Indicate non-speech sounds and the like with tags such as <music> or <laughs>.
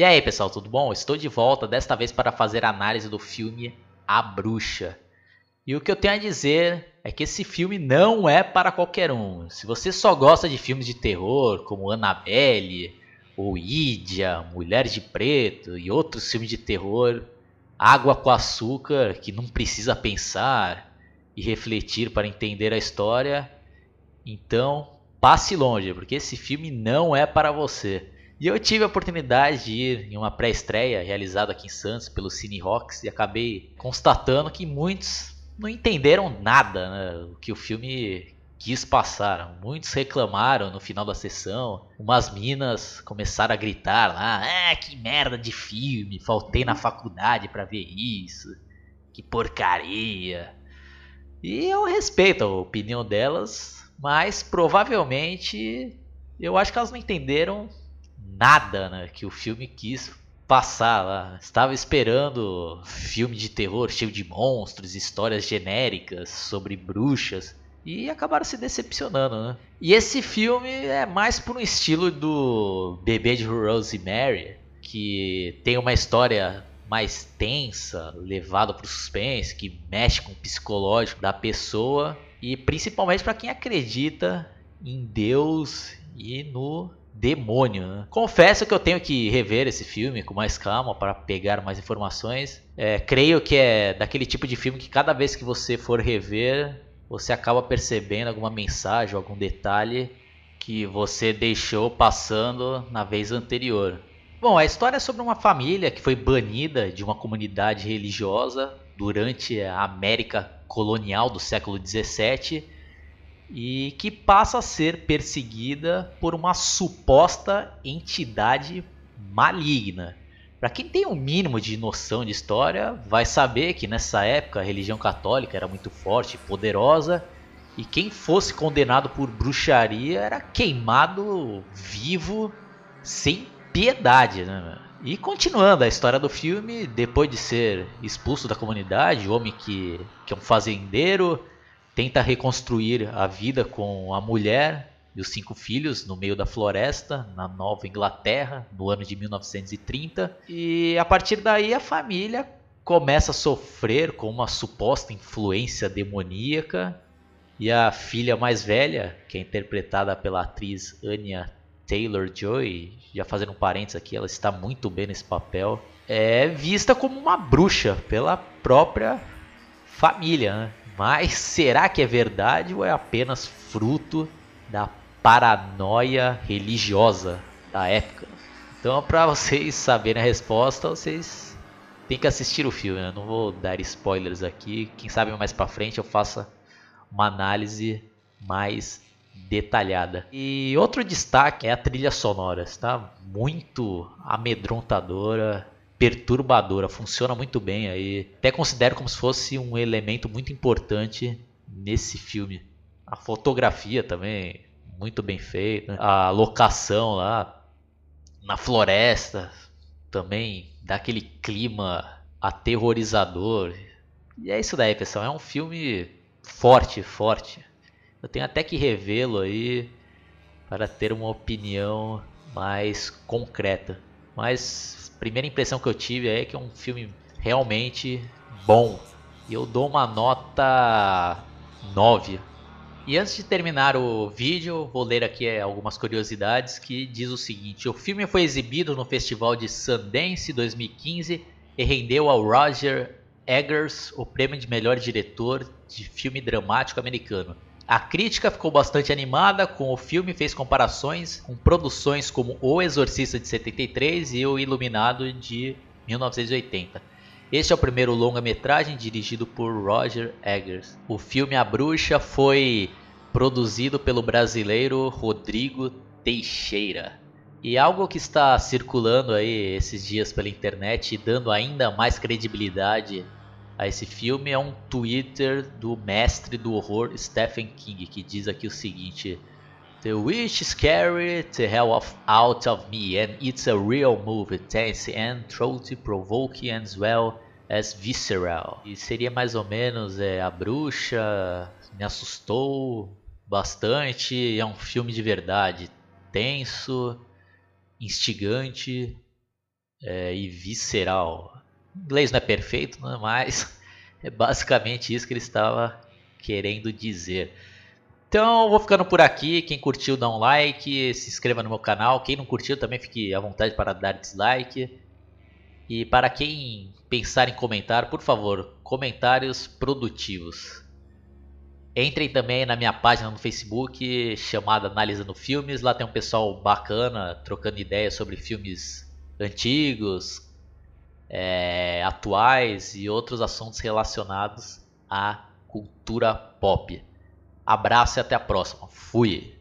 E aí pessoal, tudo bom? Estou de volta, desta vez para fazer análise do filme A Bruxa. E o que eu tenho a dizer é que esse filme não é para qualquer um. Se você só gosta de filmes de terror, como Annabelle, ou Ídia, Mulheres de Preto e outros filmes de terror, água com açúcar, que não precisa pensar e refletir para entender a história, então passe longe, porque esse filme não é para você. E eu tive a oportunidade de ir em uma pré-estreia realizada aqui em Santos pelo Cine Rocks e acabei constatando que muitos não entenderam nada né, o que o filme quis passar. Muitos reclamaram no final da sessão. Umas minas começaram a gritar lá: "Ah, que merda de filme! Faltei na faculdade para ver isso. Que porcaria!" E eu respeito a opinião delas, mas provavelmente eu acho que elas não entenderam nada né, que o filme quis passar lá. Estava esperando filme de terror cheio de monstros, histórias genéricas sobre bruxas e acabaram se decepcionando, né? E esse filme é mais por um estilo do Bebê de Rosemary, que tem uma história mais tensa, levada para o suspense, que mexe com o psicológico da pessoa e principalmente para quem acredita em Deus e no demônio. Né? Confesso que eu tenho que rever esse filme com mais calma para pegar mais informações. É, creio que é daquele tipo de filme que cada vez que você for rever, você acaba percebendo alguma mensagem, algum detalhe que você deixou passando na vez anterior. Bom, a história é sobre uma família que foi banida de uma comunidade religiosa durante a América colonial do século 17 e que passa a ser perseguida por uma suposta entidade maligna. Para quem tem um mínimo de noção de história, vai saber que nessa época a religião católica era muito forte e poderosa, e quem fosse condenado por bruxaria era queimado vivo sem piedade. Né? E continuando a história do filme, depois de ser expulso da comunidade, o homem que, que é um fazendeiro tenta reconstruir a vida com a mulher e os cinco filhos no meio da floresta, na Nova Inglaterra, no ano de 1930. E a partir daí a família começa a sofrer com uma suposta influência demoníaca. E a filha mais velha, que é interpretada pela atriz Anya Taylor-Joy, já fazendo um parênteses aqui, ela está muito bem nesse papel, é vista como uma bruxa pela própria família. Né? Mas será que é verdade ou é apenas fruto da paranoia religiosa da época? Então, para vocês saberem a resposta, vocês têm que assistir o filme. Eu não vou dar spoilers aqui. Quem sabe mais para frente eu faça uma análise mais detalhada. E outro destaque é a trilha sonora, está muito amedrontadora, perturbadora, funciona muito bem aí. Até considero como se fosse um elemento muito importante nesse filme. A fotografia também muito bem feita, a locação lá na floresta também dá aquele clima aterrorizador. E é isso daí, pessoal, é um filme forte, forte. Eu tenho até que revê-lo aí para ter uma opinião mais concreta. Mas primeira impressão que eu tive é que é um filme realmente bom. E eu dou uma nota 9. E antes de terminar o vídeo, vou ler aqui algumas curiosidades que diz o seguinte: o filme foi exibido no Festival de Sundance 2015 e rendeu ao Roger Eggers o prêmio de melhor diretor de filme dramático americano. A crítica ficou bastante animada com o filme, fez comparações com produções como O Exorcista de 73 e O Iluminado de 1980. Este é o primeiro longa-metragem dirigido por Roger Eggers. O filme A Bruxa foi produzido pelo brasileiro Rodrigo Teixeira. E algo que está circulando aí esses dias pela internet e dando ainda mais credibilidade a esse filme é um Twitter do mestre do horror Stephen King, que diz aqui o seguinte: The witch scary the hell of, out of me, and it's a real movie, tense and throat-provoking as well as visceral. E seria mais ou menos é, a bruxa me assustou bastante, é um filme de verdade, tenso, instigante é, e visceral. O inglês não é perfeito, né? mas <laughs> é basicamente isso que ele estava querendo dizer. Então, vou ficando por aqui. Quem curtiu, dá um like, se inscreva no meu canal. Quem não curtiu, também fique à vontade para dar dislike. E para quem pensar em comentar, por favor, comentários produtivos. Entrem também na minha página no Facebook chamada Analisando Filmes. Lá tem um pessoal bacana trocando ideias sobre filmes antigos, é, atuais e outros assuntos relacionados à cultura pop. Abraço e até a próxima. Fui!